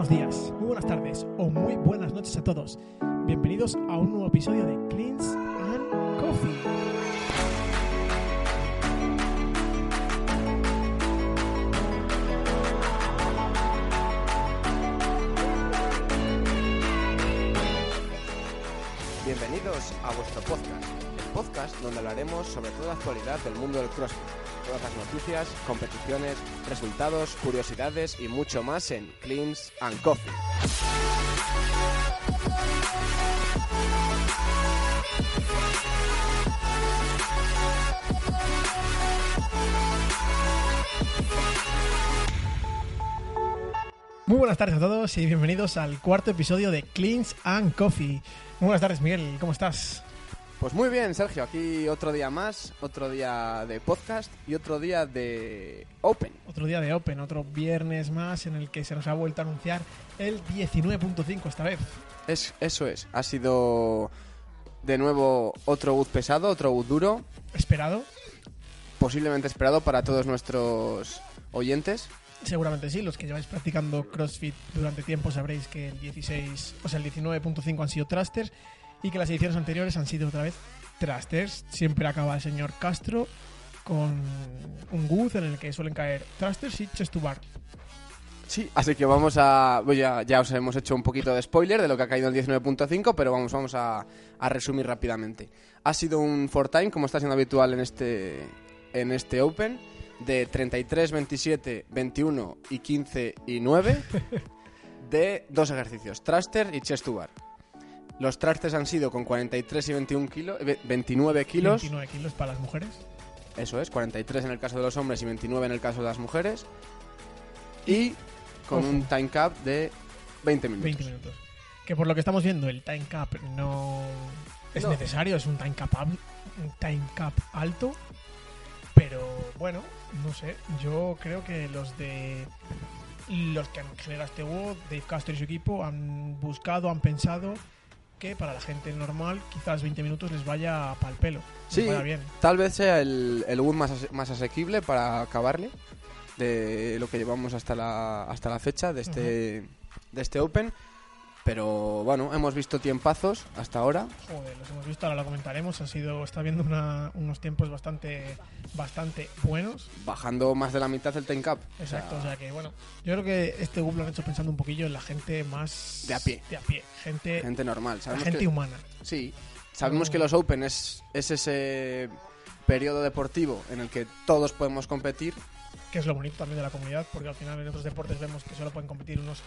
Buenos días, muy buenas tardes o muy buenas noches a todos. Bienvenidos a un nuevo episodio de Cleans and Coffee. Bienvenidos a vuestro podcast, el podcast donde hablaremos sobre toda la actualidad del mundo del CrossFit, todas las noticias, competiciones, resultados, curiosidades y mucho más en Cleans and Coffee. Muy buenas tardes a todos y bienvenidos al cuarto episodio de Cleans and Coffee. Muy buenas tardes, Miguel, ¿cómo estás? Pues muy bien, Sergio, aquí otro día más, otro día de podcast y otro día de Open. Otro día de Open, otro viernes más en el que se nos ha vuelto a anunciar el 19.5 esta vez. Es, eso es, ha sido de nuevo otro boot pesado, otro boot duro, ¿Esperado? posiblemente esperado para todos nuestros oyentes. Seguramente sí, los que lleváis practicando CrossFit durante tiempo sabréis que el 16, o sea, el 19.5 han sido thrusters y que las ediciones anteriores han sido otra vez thrusters. Siempre acaba el señor Castro con un guz en el que suelen caer thrusters y chest to bar. Sí, así que vamos a... ya, ya os hemos hecho un poquito de spoiler de lo que ha caído el 19.5, pero vamos, vamos a, a resumir rápidamente. Ha sido un four time, como está siendo habitual en este, en este Open, de 33, 27, 21 y 15 y 9, de dos ejercicios, thruster y chest to bar. Los thrusters han sido con 43 y 21 kilos, 29 kilos. 29 kilos para las mujeres. Eso es, 43 en el caso de los hombres y 29 en el caso de las mujeres. Y con Ojo. un time cap de 20 minutos. 20 minutos. Que por lo que estamos viendo, el time cap no es No. necesario, es un time cap, un time cap alto. Pero bueno, no sé. Yo creo que los de los que han generado este WOD, Dave Castro y su equipo, han buscado, han pensado que para la gente normal quizás 20 minutos les vaya pa'l pelo. Sí, vaya bien. tal vez sea el, el wood más, más asequible para acabarle de lo que llevamos hasta la, hasta la fecha de este, de este Open. Pero bueno, hemos visto tiempazos hasta ahora. Joder, los hemos visto, ahora lo comentaremos. Ha sido, está viendo una- unos tiempos bastante, bastante buenos. Bajando más de la mitad el time cap. O sea, Exacto, o sea que bueno, yo creo que este Google lo han hecho pensando un poquillo en la gente más De a pie. de a pie, gente, gente normal. la Sabemos gente que, humana. Sí, sabemos que los Open es, es ese periodo deportivo en el que todos podemos competir. Que es lo bonito también de la comunidad, porque al final en otros deportes vemos que solo pueden competir unos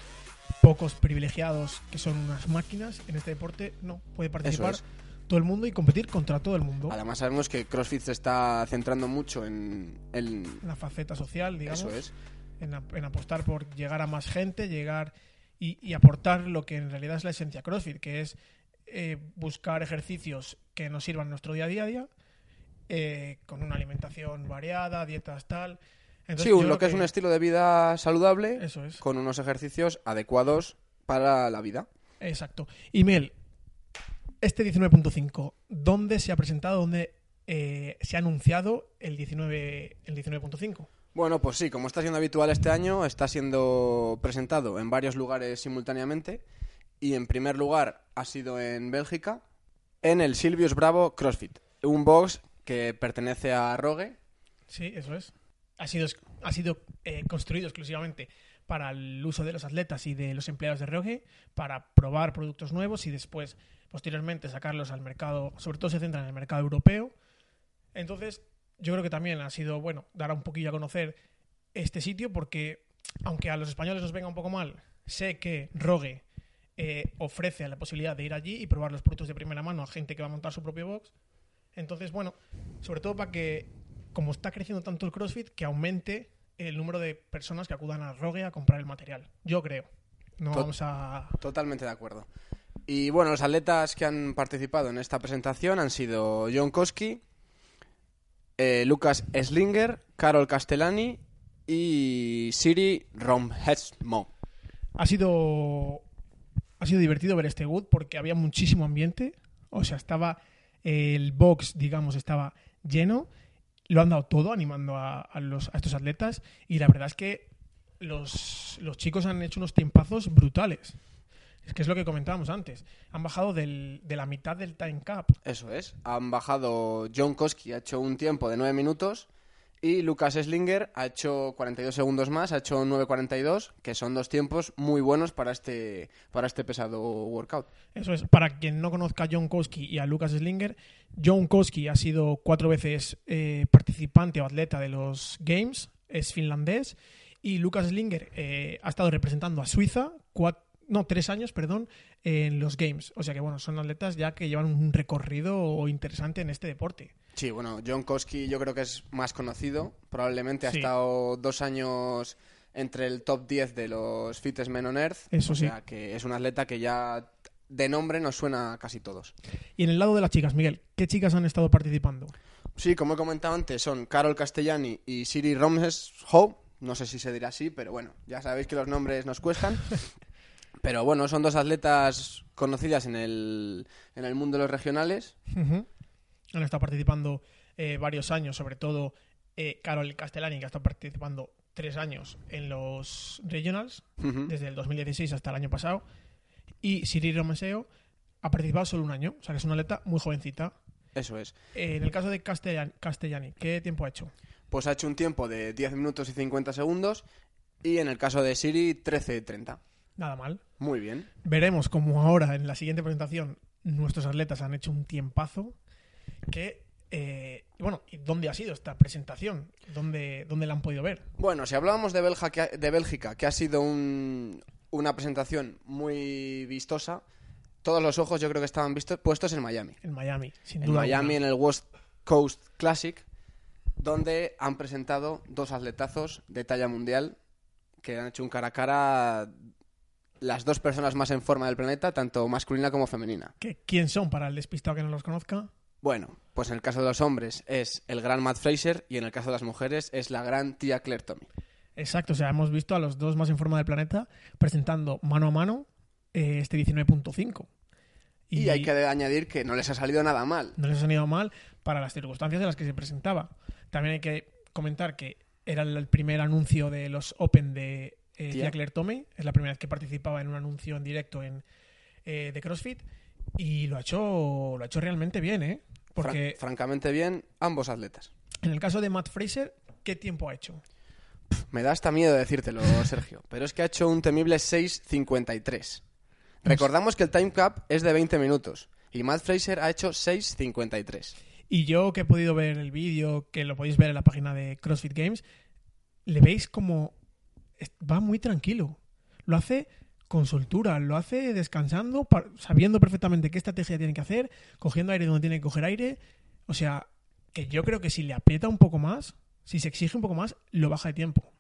pocos privilegiados que son unas máquinas. En este deporte no, puede participar es. todo el mundo y competir contra todo el mundo. Además sabemos que CrossFit se está centrando mucho en, en- La faceta social, digamos. eso es. en, ap- en apostar por llegar a más gente, llegar y, y aportar lo que en realidad es la esencia CrossFit, que es eh, buscar ejercicios que nos sirvan en nuestro día a día, día, eh, con una alimentación variada, dietas tal. Entonces, Sí, un- lo que es un estilo de vida saludable Eso es. con unos ejercicios adecuados para la vida. Exacto. Y Mel, este 19.5, ¿dónde se ha presentado, dónde eh, se ha anunciado el 19 el 19.5? Bueno, pues sí, como está siendo habitual este año, está siendo presentado en varios lugares simultáneamente. Y en primer lugar ha sido en Bélgica, en el Silvius Bravo CrossFit, un box que pertenece a Rogue. Sí, eso es. Ha sido, ha sido eh, construido exclusivamente para el uso de los atletas y de los empleados de Rogue, para probar productos nuevos y después, posteriormente, sacarlos al mercado, sobre todo se centra en el mercado europeo. Entonces, yo creo que también ha sido bueno dar un poquillo a conocer este sitio porque, aunque a los españoles nos venga un poco mal, sé que Rogue eh, ofrece la posibilidad de ir allí y probar los productos de primera mano a gente que va a montar su propio box. Entonces, bueno, sobre todo para que como está creciendo tanto el CrossFit, que aumente el número de personas que acudan a Rogue a comprar el material. Yo creo. No Tot- vamos a... Totalmente de acuerdo. Y bueno, los atletas que han participado en esta presentación han sido John Koski, eh, Lucas Slinger, Carol Castellani y Siri Romhesmo. Ha sido, ha sido divertido ver este Wood porque había muchísimo ambiente. O sea, estaba el box, digamos, estaba lleno. Lo han dado todo animando a, a los, a estos atletas. Y la verdad es que los, los chicos han hecho unos tiempazos brutales. Es que es lo que comentábamos antes. Han bajado del- de la mitad del time cap. Eso es. Han bajado John Koski, ha hecho un tiempo de 9 minutos. Y Lucas Slinger ha hecho 42 segundos más, ha hecho 9.42, que son dos tiempos muy buenos para este, para este pesado workout. Eso es, para quien no conozca a John Koski y a Lucas Slinger, John Koski ha sido cuatro veces eh, participante o atleta de los Games, es finlandés, y Lucas Slinger eh, ha estado representando a Suiza, no, tres años, perdón, en los Games. O sea que, bueno, son atletas ya que llevan un recorrido interesante en este deporte. Sí, bueno, John Koski yo creo que es más conocido. Probablemente ha estado dos años entre el top 10 de los Fitness Men on Earth. Eso o sí. sea, que es un atleta que ya de nombre nos suena a casi todos. Y en el lado de las chicas, Miguel, ¿qué chicas han estado participando? Sí, como he comentado antes, son Carol Castellani y Siri Romesho. No sé si se dirá así, pero bueno, ya sabéis que los nombres nos cuestan. Pero bueno, son dos atletas conocidas en el, en el mundo de los regionales. Han estado participando eh, varios años, sobre todo eh, Carol Castellani, que ha estado participando tres años en los Regionals, desde el 2016 hasta el año pasado. Y Siri Romeseo ha participado solo un año, o sea que es una atleta muy jovencita. Eso es. Eh, en el caso de Castellan- Castellani, ¿qué tiempo ha hecho? Pues ha hecho un tiempo de 10 minutos y 50 segundos. Y en el caso de Siri, 13.30. Nada mal. Muy bien. Veremos como ahora en la siguiente presentación nuestros atletas han hecho un tiempazo que... eh, bueno, ¿y dónde ha sido esta presentación? ¿Dónde, ¿Dónde la han podido ver? Bueno, si hablábamos de Bélgica, que ha- de Bélgica, que ha sido un- una presentación muy vistosa, todos los ojos yo creo que estaban vistos, puestos en Miami. En Miami, sin En duda. Miami, alguna. en el West Coast Classic, donde han presentado dos atletazos de talla mundial que han hecho un cara a cara las dos personas más en forma del planeta, tanto masculina como femenina. ¿Qué- ¿Quién son para el despistado que no los conozca? Bueno, pues en el caso de los hombres es el gran Matt Fraser y en el caso de las mujeres es la gran tía Claire Tommy. Exacto, o sea, hemos visto a los dos más en forma del planeta presentando mano a mano eh, este 19.5. Y, hay que añadir que no les ha salido nada mal. no les ha salido mal para las circunstancias en las que se presentaba. También hay que comentar que era el primer anuncio de los Open de eh, Tía. Claire Tomei. Es la primera vez que participaba en un anuncio en directo en, eh, de CrossFit. Y lo ha hecho, lo ha hecho realmente bien, ¿eh? Porque Fran- francamente bien, ambos atletas. en el caso de Matt Fraser, ¿qué tiempo ha hecho? Me da hasta miedo decírtelo, Sergio, pero es que ha hecho un temible 6.53. Recordamos que el time cap es de 20 minutos y Matt Fraser ha hecho 6.53. Y yo que he podido ver el vídeo, que lo podéis ver en la página de CrossFit Games, le veis como va muy tranquilo. Lo hace con soltura, lo hace descansando, sabiendo perfectamente qué estrategia tiene que hacer, cogiendo aire donde tiene que coger aire. O sea, que yo creo que si le aprieta un poco más, si se exige un poco más, lo baja de tiempo.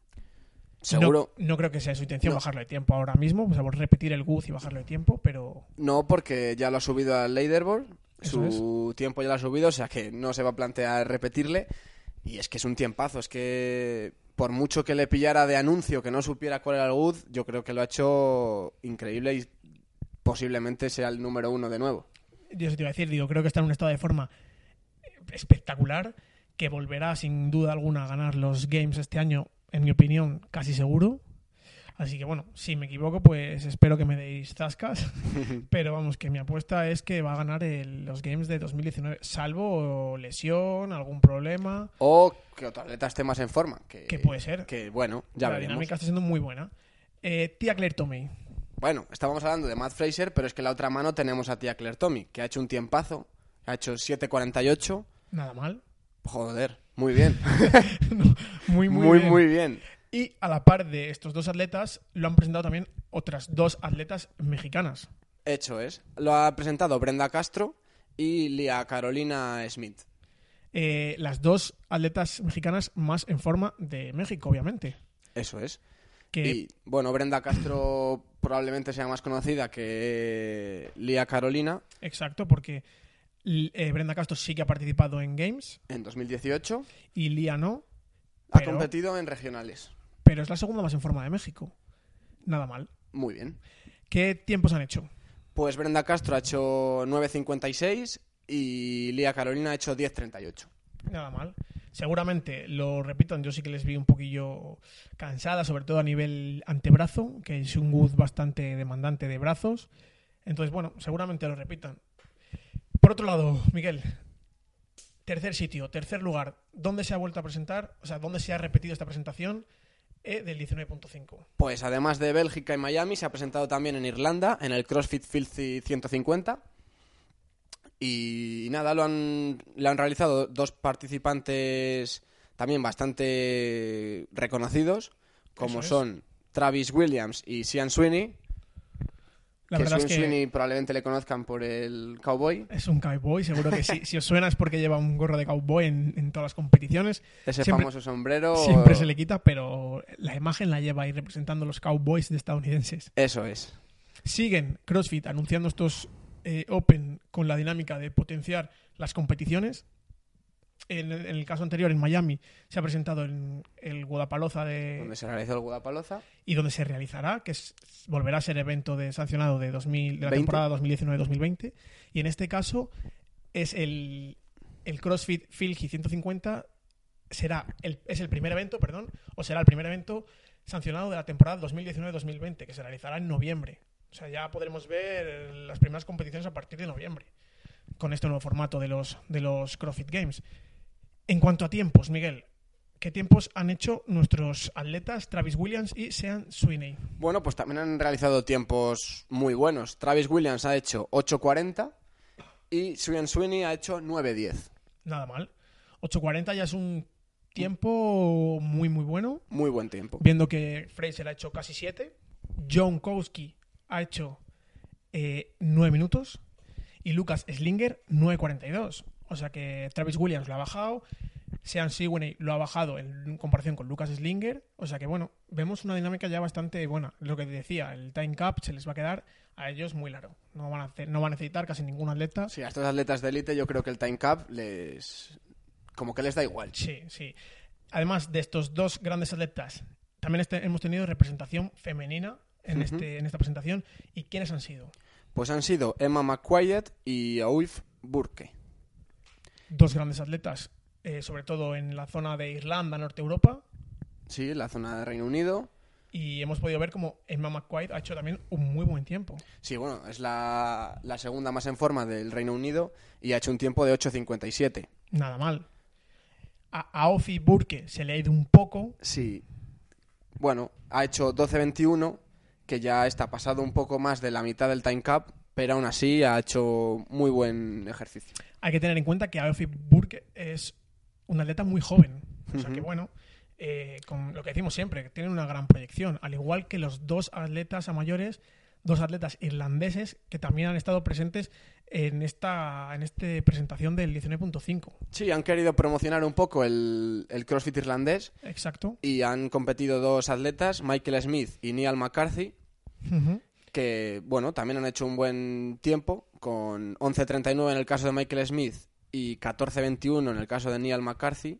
Seguro, No, no creo que sea su intención No. bajarlo de tiempo ahora mismo, pues a repetir el GUZ y bajarlo de tiempo, pero no porque ya lo ha subido al leaderboard, Eso su tiempo ya lo ha subido, o sea que no se va a plantear repetirle. Y es que es un tiempazo, es que por mucho que le pillara de anuncio que no supiera cuál era el good, yo creo que lo ha hecho increíble y posiblemente sea el número uno de nuevo. yo te iba a decir, digo, creo que está en un estado de forma espectacular, que volverá sin duda alguna a ganar los games este año, en mi opinión, casi seguro. Así que bueno, si me equivoco, pues espero que me deis zascas. Pero vamos, que mi apuesta es que va a ganar el- los games de 2019, salvo lesión, algún problema, O que otro atleta esté más en forma. Que, que puede ser. Que bueno, ya la veremos. dinámica está siendo muy buena. Eh, tía Claire Tomei, Bueno, estábamos hablando de Matt Fraser, pero es que en la otra mano tenemos a tía Claire Tommy, que ha hecho un tiempazo, ha hecho 7.48. nada mal. Joder, muy bien. muy, muy, muy, bien. muy bien. Y a la par de estos dos atletas, lo han presentado también otras dos atletas mexicanas. Hecho es. Lo ha presentado Brenda Castro y Lia Carolina Smith. eh, las dos atletas mexicanas más en forma de México, obviamente. Eso es. Que Y bueno, Brenda Castro probablemente sea más conocida que Lía Carolina Exacto, porque eh, Brenda Castro sí que ha participado en Games en 2018. y Lía no, Ha Pero- competido en regionales. Pero es la segunda más en forma de México. Nada mal. Muy bien. ¿Qué tiempos han hecho? Pues Brenda Castro ha hecho 9.56 y Lía Carolina ha hecho 10.38. Nada mal. Seguramente lo repitan, yo sí que les vi un poquillo cansada, sobre todo a nivel antebrazo, que es un Wood bastante demandante de brazos. Entonces, bueno, seguramente lo repitan. Por otro lado, Miguel, tercer sitio, tercer lugar, ¿dónde se ha vuelto a presentar? O sea, ¿dónde se ha repetido esta presentación eh, del 19.5? Pues además de Bélgica y Miami, se ha presentado también en Irlanda, en el CrossFit Filthy 150. Y nada, lo han, lo han realizado dos participantes también bastante reconocidos, como es. son Travis Williams y Sian Sweeney. La que verdad es que Sweeney probablemente le conozcan por el cowboy. es un cowboy, seguro que sí. Si os suena es porque lleva un gorro de cowboy en, en todas las competiciones. Ese Siempre- famoso sombrero. Siempre se le quita, pero la imagen la lleva ahí representando los cowboys de estadounidenses. Eso es. Siguen CrossFit anunciando estos eh, Open con la dinámica de potenciar las competiciones. En, en el caso anterior, en Miami, se ha presentado en el Guadapaloza de, Donde se realizó el Guadapaloza. y donde se realizará, que es- volverá a ser evento de sancionado de, 2000, de la 20. temporada 2019-2020. Y en este caso es el, el CrossFit Filgi 150 será el, es el primer evento, perdón, o será el primer evento sancionado de la temporada 2019-2020, que se realizará en noviembre. O sea, ya podremos ver las primeras competiciones a partir de noviembre, con este nuevo formato de los, de los CrossFit Games. En cuanto a tiempos, Miguel, ¿qué tiempos han hecho nuestros atletas Travis Williams y Sean Sweeney? Bueno, pues también han realizado tiempos muy buenos. Travis Williams ha hecho 8.40 y Sian Sweeney ha hecho 9.10. Nada mal. 8.40 ya es un tiempo muy, muy bueno. Muy buen tiempo. Viendo que Fraser ha hecho casi 7. John Kowski ha hecho 9 minutos. Y Lucas Slinger 9.42. O sea que Travis Williams lo ha bajado. Sean Sweeney lo ha bajado en comparación con Lucas Slinger. O sea que bueno, vemos una dinámica ya bastante buena. Lo que te decía, el time cap se les va a quedar a ellos muy largo. No van a, hacer, no van a necesitar casi ningún atleta. Sí, a estos atletas de élite yo creo que el time cap les... como que les da igual. Sí, sí. Además de estos dos grandes atletas, también este- hemos tenido representación femenina en, este, en esta presentación. ¿Y quiénes han sido? Pues han sido Emma McQuaid y Aulf Burke. Dos grandes atletas, eh, sobre todo en la zona de Irlanda, Norte Europa. Sí, en la zona de Reino Unido. Y hemos podido ver como Emma McQuaid ha hecho también un muy buen tiempo. Sí, bueno, es la, la segunda más en forma del Reino Unido y ha hecho un tiempo de 8.57. Nada mal. A, a Ofi Burke se le ha ido un poco. Sí. Bueno, ha hecho 12.21, que ya está pasado un poco más de la mitad del time cap, pero aún así ha hecho muy buen ejercicio. Hay que tener en cuenta que Aofi Burke es un atleta muy joven. O sea que bueno, eh, con lo que decimos siempre, que tienen una gran proyección. Al igual que los dos atletas a mayores, dos atletas irlandeses que también han estado presentes en esta en esta presentación del 19.5. Sí, han querido promocionar un poco el, el CrossFit irlandés Exacto. y han competido dos atletas, Michael Smith y Neil McCarthy, Ujú. Que bueno, también han hecho un buen tiempo, con 11.39 en el caso de Michael Smith y 14.21 en el caso de Neil McCarthy.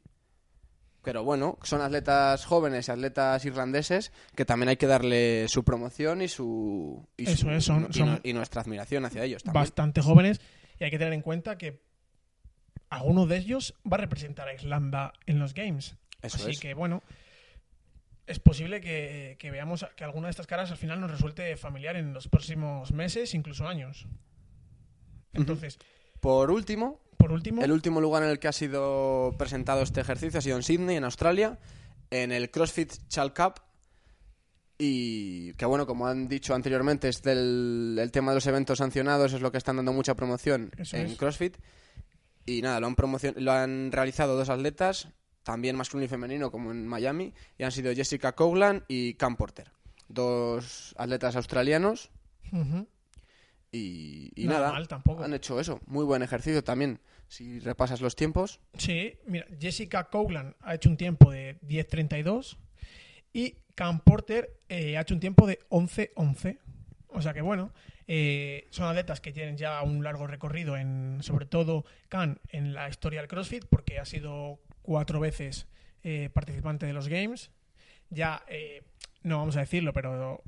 Pero bueno, son atletas jóvenes y atletas irlandeses que también hay que darle su promoción y su. Y, Eso su- es, son- y son nu- y nuestra admiración hacia ellos también. Bastante jóvenes. Y hay que tener en cuenta que alguno de ellos va a representar a Irlanda en los Games. Eso Así es. que bueno, es posible que, que veamos que alguna de estas caras al final nos resulte familiar en los próximos meses, incluso años. Entonces, Por último, por último, el último lugar en el que ha sido presentado este ejercicio ha sido en Sydney, en Australia, en el CrossFit Chal Cup. Y que bueno, como han dicho anteriormente, es del el tema de los eventos sancionados, es lo que están dando mucha promoción Eso en es. CrossFit. Y nada, lo han, lo han realizado dos atletas, también masculino y femenino, como en Miami, y han sido Jessica Coglan y Cam Porter. Dos atletas australianos. Y, y Nada nada, mal tampoco. han hecho eso. Muy buen ejercicio también. Si repasas los tiempos, Sí, mira, Jessica Coughlan ha hecho un tiempo de 10.32 y Cam Porter eh, ha hecho un tiempo de 11.11. O sea que bueno, eh, son atletas que tienen ya un largo recorrido en, sobre todo Cam, en la historia del CrossFit, porque ha sido cuatro veces eh, participante de los Games. Ya, eh, no vamos a decirlo, pero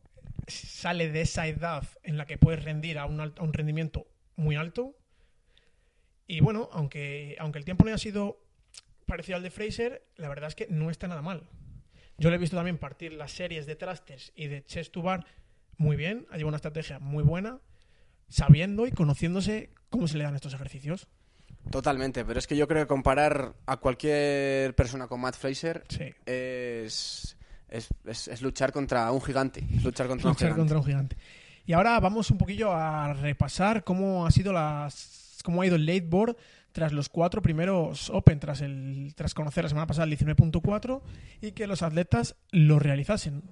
sale de esa edad en la que puedes rendir a un, alt- a un rendimiento muy alto. Y bueno, aunque, aunque el tiempo no haya sido parecido al de Fraser, la verdad es que no está nada mal. Yo le he visto también partir las series de thrusters y de chest to bar muy bien, ha llevado una estrategia muy buena, sabiendo y conociéndose cómo se le dan estos ejercicios. Totalmente. Pero es que yo creo que comparar a cualquier persona con Matt Fraser Sí. es, es, es- es luchar contra un gigante. Es luchar contra un gigante. contra un gigante. Y ahora vamos un poquillo a repasar cómo ha sido las cómo ha ido el late board tras los cuatro primeros Open, tras el tras conocer la semana pasada el 19.4 y que los atletas lo realizasen.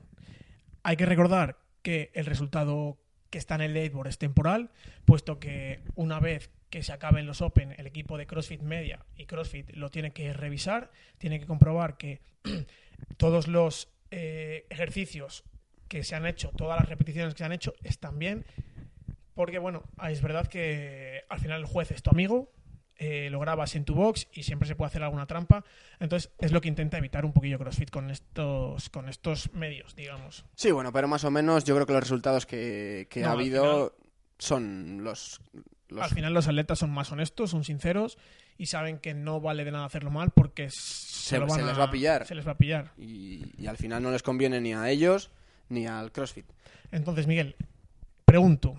Hay que recordar que el resultado que está en el late board es temporal, puesto que una vez que se acaben los Open, el equipo de CrossFit Media y CrossFit lo tiene que revisar, tiene que comprobar que todos los eh, ejercicios que se han hecho, todas las repeticiones que se han hecho están bien, porque bueno, es verdad que al final el juez es tu amigo, eh, lo grabas en tu box y siempre se puede hacer alguna trampa, entonces es lo que intenta evitar un poquillo CrossFit con estos, con estos medios, digamos. Sí, bueno, pero más o menos yo creo que los resultados que, que No, ha habido son los... los- Al final los atletas son más honestos, son sinceros y saben que no vale de nada hacerlo mal porque se, lo van se les va a pillar. Se les va a pillar. y, y al final no les conviene ni a ellos ni al CrossFit. Entonces, Miguel, pregunto,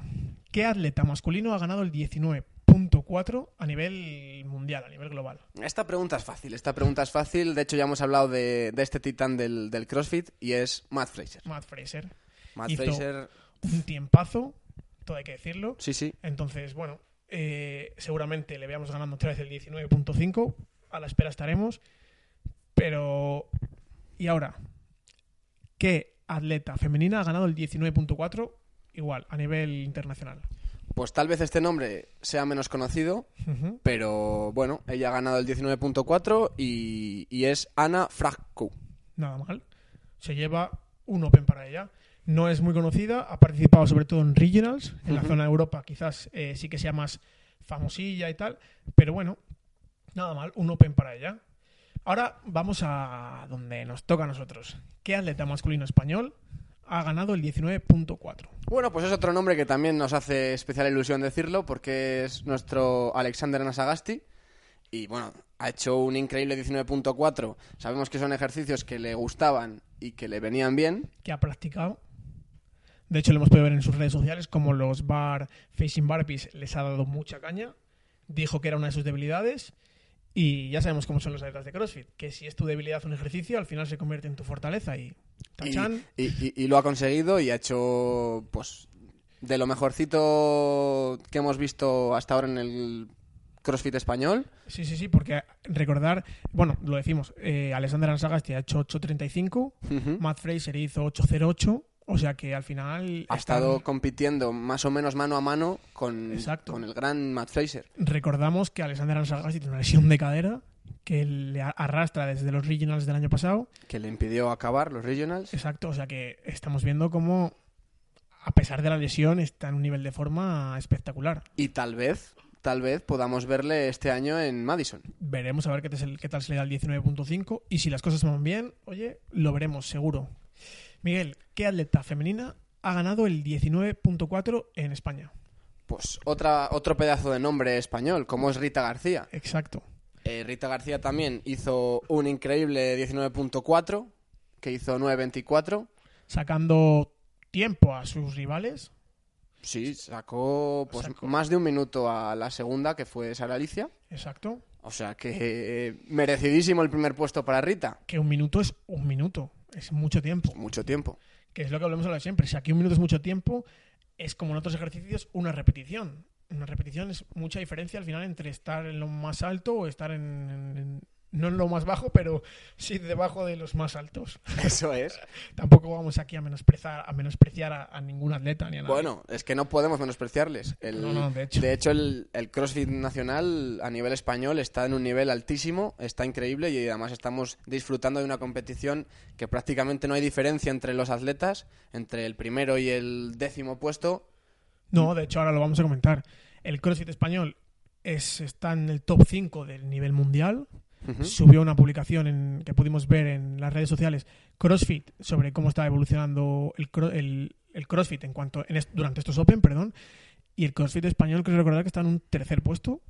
¿qué atleta masculino ha ganado el 19.4 a nivel mundial, a nivel global? Esta pregunta es fácil, esta pregunta es fácil. De hecho, ya hemos hablado de, de este titán del, del CrossFit y es Matt Fraser. Matt Fraser. Matt Hizo- Fraser, Un tiempazo, todo hay que decirlo. sí, sí. Entonces, bueno, eh, seguramente le veamos ganando otra vez el 19.5. A la espera estaremos. Pero, ¿y ahora? ¿Qué atleta femenina ha ganado el 19.4? Igual, a nivel internacional. Pues tal vez este nombre sea menos conocido, pero bueno, ella ha ganado el 19.4 y, y es Ana Fragko. Nada mal. Se lleva un Open para ella. No es muy conocida, ha participado sobre todo en Regionals, en la zona de Europa quizás eh, sí que sea más famosilla y tal, pero bueno, nada mal, un Open para ella. Ahora vamos a donde nos toca a nosotros. ¿Qué atleta masculino español ha ganado el 19.4? Bueno, pues es otro nombre que también nos hace especial ilusión decirlo porque es nuestro Alexander Nasagasti y bueno, ha hecho un increíble 19.4. Sabemos que son ejercicios que le gustaban y que le venían bien. que ha practicado. De hecho, lo hemos podido ver en sus redes sociales, como los bar facing burpees les ha dado mucha caña. Dijo que era una de sus debilidades. Y ya sabemos cómo son los atletas de CrossFit, que si es tu debilidad un ejercicio, al final se convierte en tu fortaleza y Y, tachan. y- y- y lo ha conseguido y ha hecho pues de lo mejorcito que hemos visto hasta ahora en el CrossFit español. Sí, sí, sí, porque recordar, bueno, lo decimos, eh, Alexander Ansagasti ha hecho 8.35, Ujú. Matt Fraser hizo 8.08, o sea que al final... Ha están- estado compitiendo más o menos mano a mano con, Exacto. con el gran Matt Fraser. Recordamos que Alexander Ansagasti tiene una lesión de cadera que le arrastra desde los regionals del año pasado que le impidió acabar los regionals. Exacto, o sea que estamos viendo cómo, a pesar de la lesión, está en un nivel de forma espectacular. Y tal vez, tal vez podamos verle este año en Madison. Veremos a ver qué tal se le da el 19.5 y si las cosas van bien, oye, lo veremos seguro. Miguel, ¿qué atleta femenina ha ganado el 19.4 en España? Pues otra, otro pedazo de nombre español, como es Rita García. Exacto. Eh, Rita García también hizo un increíble 19.4, que hizo 9.24. Sacando tiempo a sus rivales. Sí, sacó pues Sacó. más de un minuto a la segunda, que fue Sara Alicia. Exacto. O sea que eh, merecidísimo el primer puesto para Rita. Que un minuto es un minuto, es mucho tiempo. Mucho tiempo. que es lo que hablamos hablar siempre. Si aquí un minuto es mucho tiempo, es como en otros ejercicios una repetición. Una repetición es mucha diferencia al final entre estar en lo más alto o estar en, en- no en lo más bajo, pero sí debajo de los más altos. Eso es. Tampoco vamos aquí a menospreciar a, menospreciar a, a ningún atleta ni a nadie. Bueno, es que no podemos menospreciarles. El, No, no, de hecho. el, el CrossFit nacional a nivel español está en un nivel altísimo, está increíble y además estamos disfrutando de una competición que prácticamente no hay diferencia entre los atletas, entre el primero y el décimo puesto. No, de hecho ahora lo vamos a comentar. El CrossFit español es, está en el top 5 del nivel mundial. Subió una publicación en- que pudimos ver en las redes sociales CrossFit sobre cómo está evolucionando el, cro- el- el CrossFit en cuanto en est- durante estos Open, perdón. Y el CrossFit español creo recordar que está en un tercer puesto.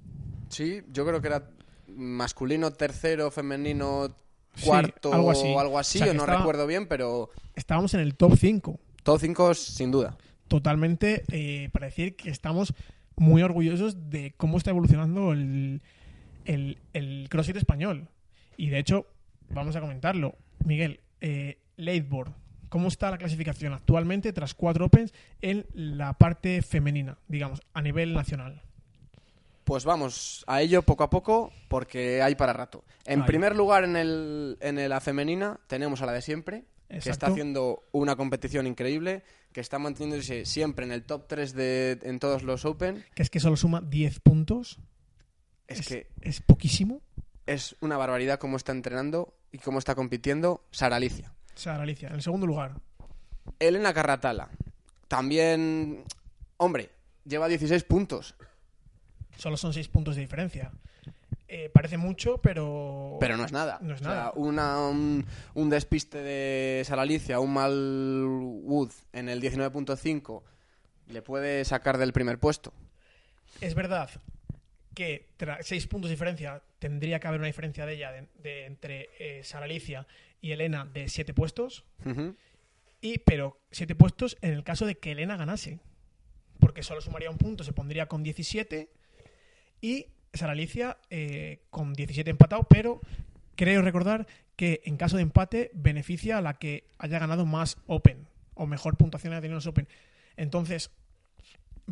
Sí, yo creo que era masculino tercero, femenino Sí, cuarto algo así. o algo así, O sea, o que no estaba- recuerdo bien, pero Estábamos en el top 5. todo cinco sin duda. Totalmente eh, para decir que estamos muy orgullosos de cómo está evolucionando el, el, el CrossFit español. Y de hecho, vamos a comentarlo. Miguel, eh, ¿cómo está la clasificación actualmente tras cuatro Opens en la parte femenina, digamos, a nivel nacional? Pues vamos a ello poco a poco porque hay para rato. En primer lugar en, el, en la femenina tenemos a la de siempre, que está haciendo una competición increíble, que está manteniéndose siempre en el top 3 de, en todos los Open. Que es que solo suma 10 puntos. Es, que es poquísimo. es una barbaridad cómo está entrenando y cómo está compitiendo Sara Alicia. Sara Alicia, en el segundo lugar. Elena Carratala, también, hombre, lleva 16 puntos, Solo son 6 puntos de diferencia. Eh, parece mucho, pero... pero no es nada. No es O sea, nada. una, un, un despiste de Sara Alicia, un mal Wood en el 19.5 le puede sacar del primer puesto. Es verdad que seis puntos de diferencia tendría que haber una diferencia de ella de, de entre eh, Sara Alicia y Elena de siete puestos. Y, pero siete puestos en el caso de que Elena ganase. Porque solo sumaría un punto, se pondría con 17. Y Sara Alicia eh, con 17 empatado, pero creo recordar que en caso de empate beneficia a la que haya ganado más Open o mejor puntuación haya tenido en los Open. Entonces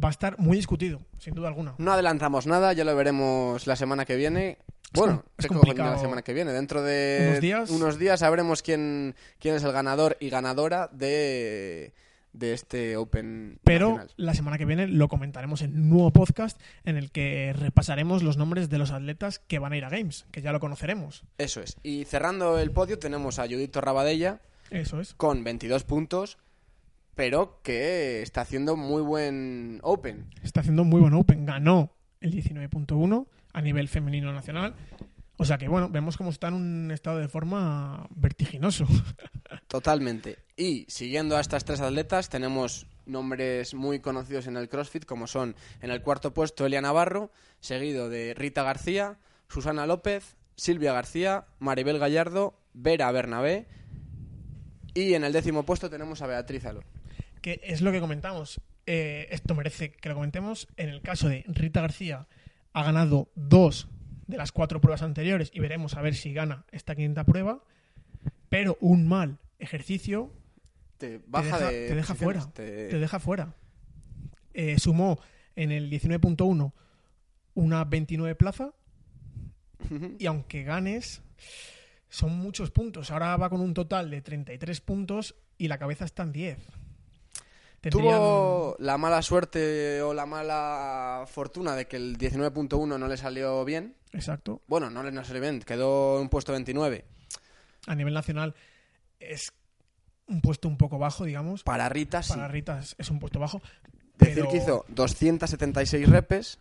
va a estar muy discutido, sin duda alguna. No adelantamos nada, ya lo veremos la semana que viene. Bueno, es ¿qué cojones complicado. la semana que viene? Dentro de Unos días. unos días sabremos quién, quién es el ganador y ganadora de, de este Open Pero nacional. la semana que viene lo comentaremos en un nuevo podcast en el que repasaremos los nombres de los atletas que van a ir a Games, que ya lo conoceremos. Eso es. Y cerrando el podio tenemos a Judito Rabadella Eso es. con 22 puntos, pero que está haciendo muy buen Open. Está haciendo muy buen Open. Ganó el 19.1 a nivel femenino nacional. O sea que, bueno, vemos cómo está en un estado de forma vertiginoso. Totalmente. Y siguiendo a estas tres atletas, tenemos nombres muy conocidos en el CrossFit, como son en el cuarto puesto Elia Navarro, seguido de Rita García, Susana López, Silvia García, Maribel Gallardo, Vera Bernabé. Y en el décimo puesto tenemos a Beatriz Alor. Que es lo que comentamos. Eh, esto merece que lo comentemos. En el caso de Rita García, ha ganado dos de las cuatro pruebas anteriores y veremos a ver si gana esta quinta prueba. Pero un mal ejercicio Te te baja deja, de te deja fuera. te- Te deja fuera. Eh, sumó en el 19.1 una 29 plaza y aunque ganes, son muchos puntos. Ahora va con un total de 33 puntos y la cabeza está en 10. Tendrían- Tuvo la mala suerte o la mala fortuna de que el 19.1 no le salió bien. Exacto. Bueno, no le no salió bien, quedó en puesto 29. A nivel nacional es un puesto un poco bajo, digamos. Para Rita, sí. Para Rita es, es un puesto bajo. Decir pero- que hizo 276 repes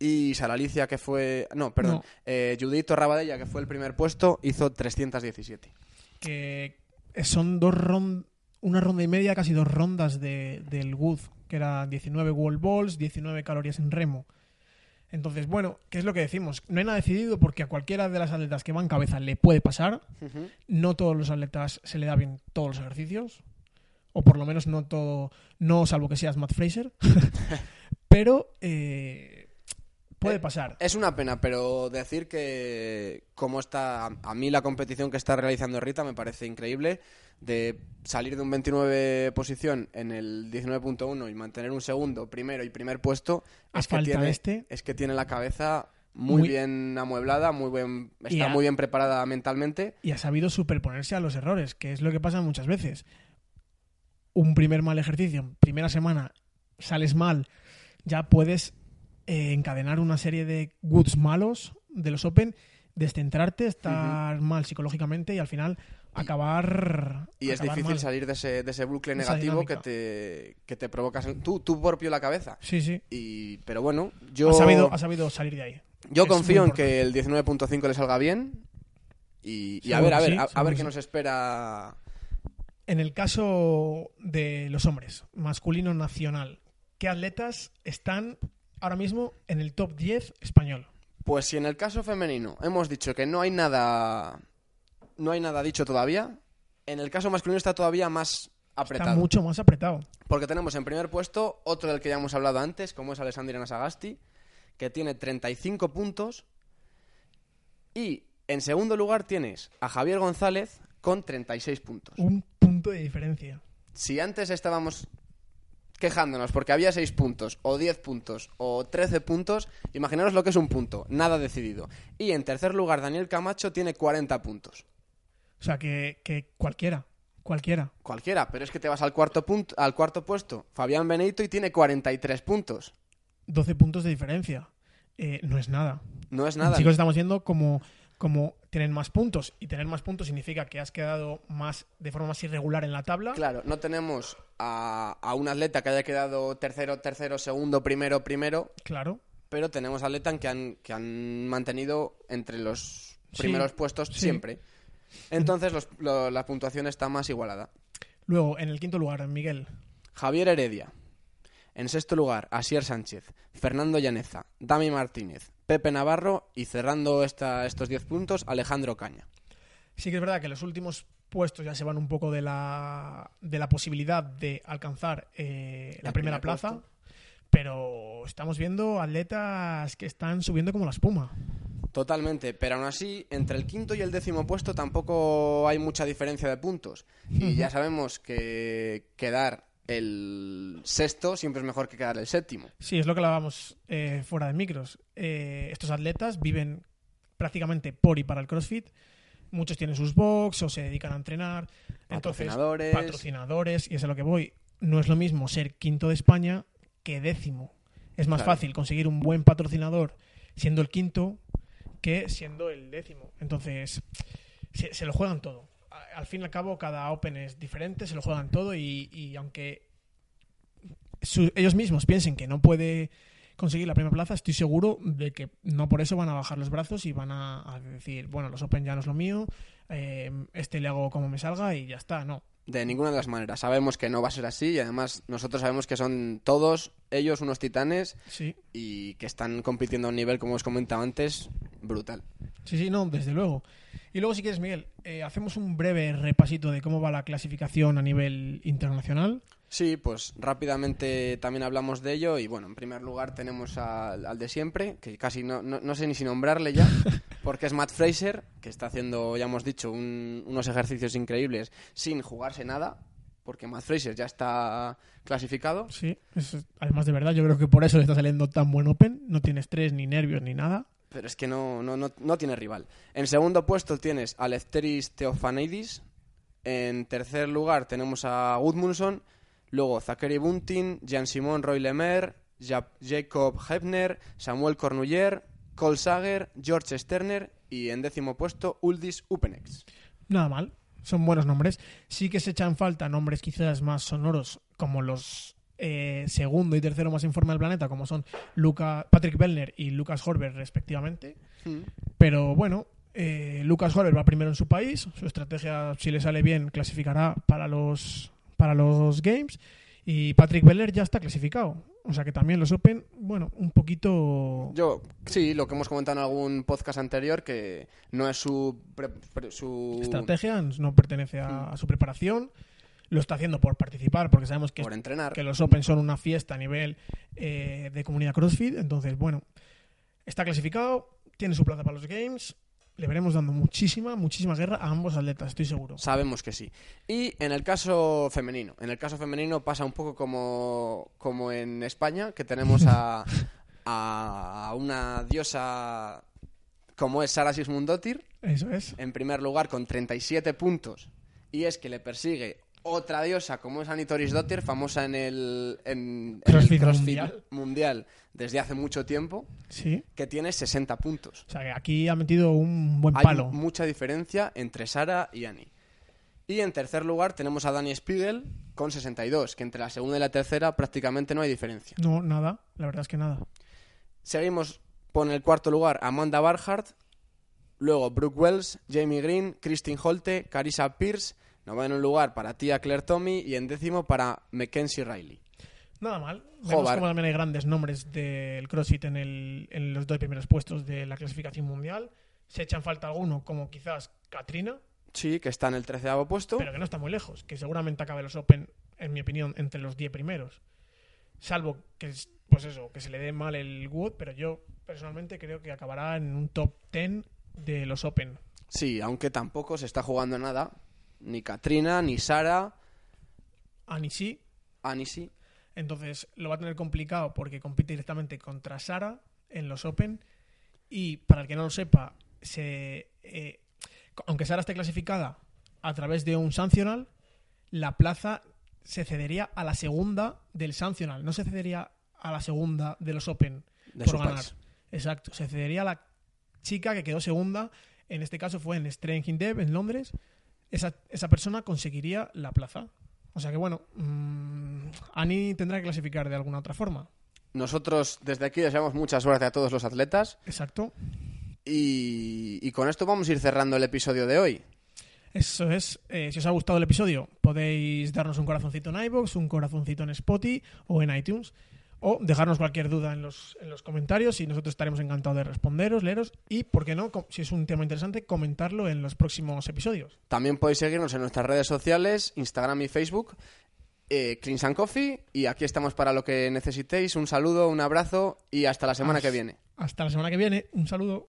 y Sara Alicia, que fue. No, perdón. No. eh, Judito Rabadella, que fue el primer puesto, hizo 317. que son dos ron- una ronda y media, casi dos rondas de, del Wood, que era 19 wall balls, 19 calorías en remo. Entonces, bueno, ¿qué es lo que decimos? No hay nada decidido porque a cualquiera de las atletas que van cabeza le puede pasar. No todos los atletas se le da bien todos los ejercicios. O por lo menos no todo, no salvo que seas Matt Fraser. Pero eh, puede Eh, pasar. Es una pena, pero decir que como está a- a mí la competición que está realizando Rita me parece increíble de salir de un 29 posición en el 19.1 y mantener un segundo, primero y primer puesto es que tiene este. es que tiene la cabeza muy, Muy- bien amueblada, muy buen, Y está muy bien preparada mentalmente. y ha sabido superponerse a los errores, que es lo que pasa muchas veces. Un primer mal ejercicio, primera semana, sales mal, ya puedes eh, encadenar una serie de goods malos de los Open, descentrarte, estar mal psicológicamente y al final acabar. Y es difícil mal. salir de ese, de ese bucle negativo que te, que te provocas tú, tú propio la cabeza. Sí, sí. Y, pero bueno, yo, Ha, sabido, ha sabido salir de ahí. yo es confío en que el 19.5 le salga bien. Y, y a ver, a ver, sí, a, ver qué sí. nos espera. En el caso de los hombres, masculino nacional, ¿qué atletas están ahora mismo en el top 10 español? Pues si en el caso femenino hemos dicho que no hay nada. No hay nada dicho todavía. En el caso masculino está todavía más apretado. Está mucho más apretado. Porque tenemos en primer puesto otro del que ya hemos hablado antes, como es Alessandria Nasagasti, que tiene 35 puntos. Y en segundo lugar tienes a Javier González con 36 puntos. Un punto de diferencia. Si antes estábamos quejándonos porque había 6 puntos, o 10 puntos, o 13 puntos, imaginaros lo que es un punto, nada decidido. Y en tercer lugar, Daniel Camacho tiene 40 puntos. O sea, que, que cualquiera, cualquiera. Cualquiera, pero es que te vas al cuarto, punto, al cuarto puesto, Fabián Benito, y tiene 43 puntos. 12 puntos de diferencia. Eh, no es nada. No es nada. Chicos, estamos yendo como, como tienen más puntos. Y tener más puntos significa que has quedado más de forma más irregular en la tabla. Claro, no tenemos a, a un atleta que haya quedado tercero, tercero, segundo, primero, primero, Claro. pero tenemos atletas que han, que han mantenido entre los Sí, primeros puestos sí. siempre. Entonces los- lo- la puntuación está más igualada. Luego, en el quinto lugar, Miguel. Javier Heredia. En sexto lugar, Asier Sánchez, Fernando Llaneza, Dami Martínez, Pepe Navarro y cerrando esta, estos 10 puntos, Alejandro Caña. Sí que es verdad que los últimos puestos ya se van un poco de la, de la posibilidad de alcanzar eh, la primera primer plaza. puesto. Pero estamos viendo atletas que están subiendo como la espuma. Totalmente, pero aún así, entre el quinto y el décimo puesto tampoco hay mucha diferencia de puntos. Y ya sabemos que quedar el sexto siempre es mejor que quedar el séptimo. Sí, es lo que hablábamos eh, fuera de micros. Eh, estos atletas viven prácticamente por y para el CrossFit. Muchos tienen sus box o se dedican a entrenar. Entonces, Patrocinadores. patrocinadores, y es a lo que voy. No es lo mismo ser quinto de España que décimo. Es más Claro. fácil conseguir un buen patrocinador siendo el quinto que siendo el décimo. Entonces, se, se lo juegan todo. Al fin y al cabo, cada Open es diferente, se lo juegan todo y, y aunque su- ellos mismos piensen que no puede conseguir la primera plaza, estoy seguro de que no por eso van a bajar los brazos y van a, a decir, bueno, los Open ya no es lo mío, eh, este le hago como me salga y ya está. No, De ninguna de las maneras. Sabemos que no va a ser así y además nosotros sabemos que son todos ellos unos titanes sí, y que están compitiendo a un nivel, como os comentaba antes, brutal. sí, sí, no, desde luego. Y luego, si quieres, Miguel, eh, hacemos un breve repasito de cómo va la clasificación a nivel internacional. Sí, pues rápidamente también hablamos de ello y bueno, en primer lugar tenemos al, al de siempre, que casi no, no, no sé ni si nombrarle ya, porque es Matt Fraser, que está haciendo, ya hemos dicho, un- unos ejercicios increíbles sin jugarse nada, porque Matt Fraser ya está clasificado. Sí, es- además de verdad, yo creo que por eso le está saliendo tan buen Open. No tiene estrés, ni nervios, ni nada. Pero es que no, no, no, no tiene rival. En segundo puesto tienes a Lefteris. En tercer lugar tenemos a Gudmundsson. Luego Zachary Bunting, Jean-Simon Roy Lemaire, Ja- Jacob Hebner, Samuel Cornuller, Cole Sager, George Sterner y en décimo puesto Uldis Upenex. Nada mal, son buenos nombres. Sí que se echan falta nombres quizás más sonoros, como los eh, segundo y tercero más en forma del planeta, como son Luca, Patrick Bellner y Lucas Horber, respectivamente. Pero bueno, eh, Lucas Horber va primero en su país. Su estrategia, si le sale bien, clasificará para los, para los Games. Y Patrick Bellner ya está clasificado. O sea que también los Open, bueno, un poquito. Yo, sí, lo que hemos comentado en algún podcast anterior, que no es su... pre- pre- su estrategia, no pertenece a, a su preparación. Lo está haciendo por participar, porque sabemos que, por entrenar. que los Open son una fiesta a nivel eh, de comunidad CrossFit. Entonces, bueno, está clasificado, tiene su plaza para los Games. Le veremos dando muchísima, muchísima guerra a ambos atletas, estoy seguro. Sabemos que sí. Y en el caso femenino, en el caso femenino pasa un poco como, como en España, que tenemos a, a una diosa como es Sara Sismundotir, Eso es. en primer lugar con 37 puntos. Y es que le persigue otra diosa como es Anitoris Dottir, famosa en el, en, en el CrossFit CrossFit mundial. mundial desde hace mucho tiempo, Sí. que tiene 60 puntos. O sea, que aquí ha metido un buen Hay palo. mucha diferencia entre Sara y Annie. Y en tercer lugar tenemos a Dani Spiegel con 62, que entre la segunda y la tercera prácticamente no hay diferencia. No, nada. La verdad es que nada. Seguimos por el cuarto lugar Amanda Barhart, luego Brooke Wells, Jamie Green, Christine Holte, Carissa Pierce, noveno lugar para Tia Claire Tommy y en décimo para Mackenzie Riley. Nada mal. Vemos como también hay grandes nombres del CrossFit en, el, en los dos primeros puestos de la clasificación mundial. Se echan falta alguno, como quizás Katrina, Sí, que está en el treceavo puesto. pero que no está muy lejos. Que seguramente acabe los Open, en mi opinión, entre los 10 primeros. Salvo que, es- pues eso, que se le dé mal el Wood, pero yo personalmente creo que acabará en un top 10 de los Open. Sí, aunque tampoco se está jugando nada. Ni Katrina, ni Sara, Annie sí. Entonces lo va a tener complicado porque compite directamente contra Sara en los Open. Y para el que no lo sepa, se, eh, aunque Sara esté clasificada a través de un sancional, la plaza se cedería a la segunda del sancional. No se cedería a la segunda de los Open De por ganar. país. Exacto. Se cedería a la chica que quedó segunda. En este caso fue en Strength in Dev, en Londres. Esa, esa persona conseguiría la plaza. O sea que bueno, mm, Ani tendrá que clasificar de alguna otra forma. Nosotros desde aquí deseamos mucha suerte a todos los atletas Exacto. y, y con esto vamos a ir cerrando el episodio de hoy. Eso es. Eh, si os ha gustado el episodio, podéis darnos un corazoncito en iBox, un corazoncito en Spotify o en iTunes. O dejarnos cualquier duda en los, en los comentarios y nosotros estaremos encantados de responderos, leeros y, ¿por qué no? Si es un tema interesante, comentarlo en los próximos episodios. También podéis seguirnos en nuestras redes sociales, Instagram y Facebook, eh, Cleans and Coffee. Y aquí estamos para lo que necesitéis. Un saludo, un abrazo y hasta la semana que viene. Hasta la semana que viene. Un saludo.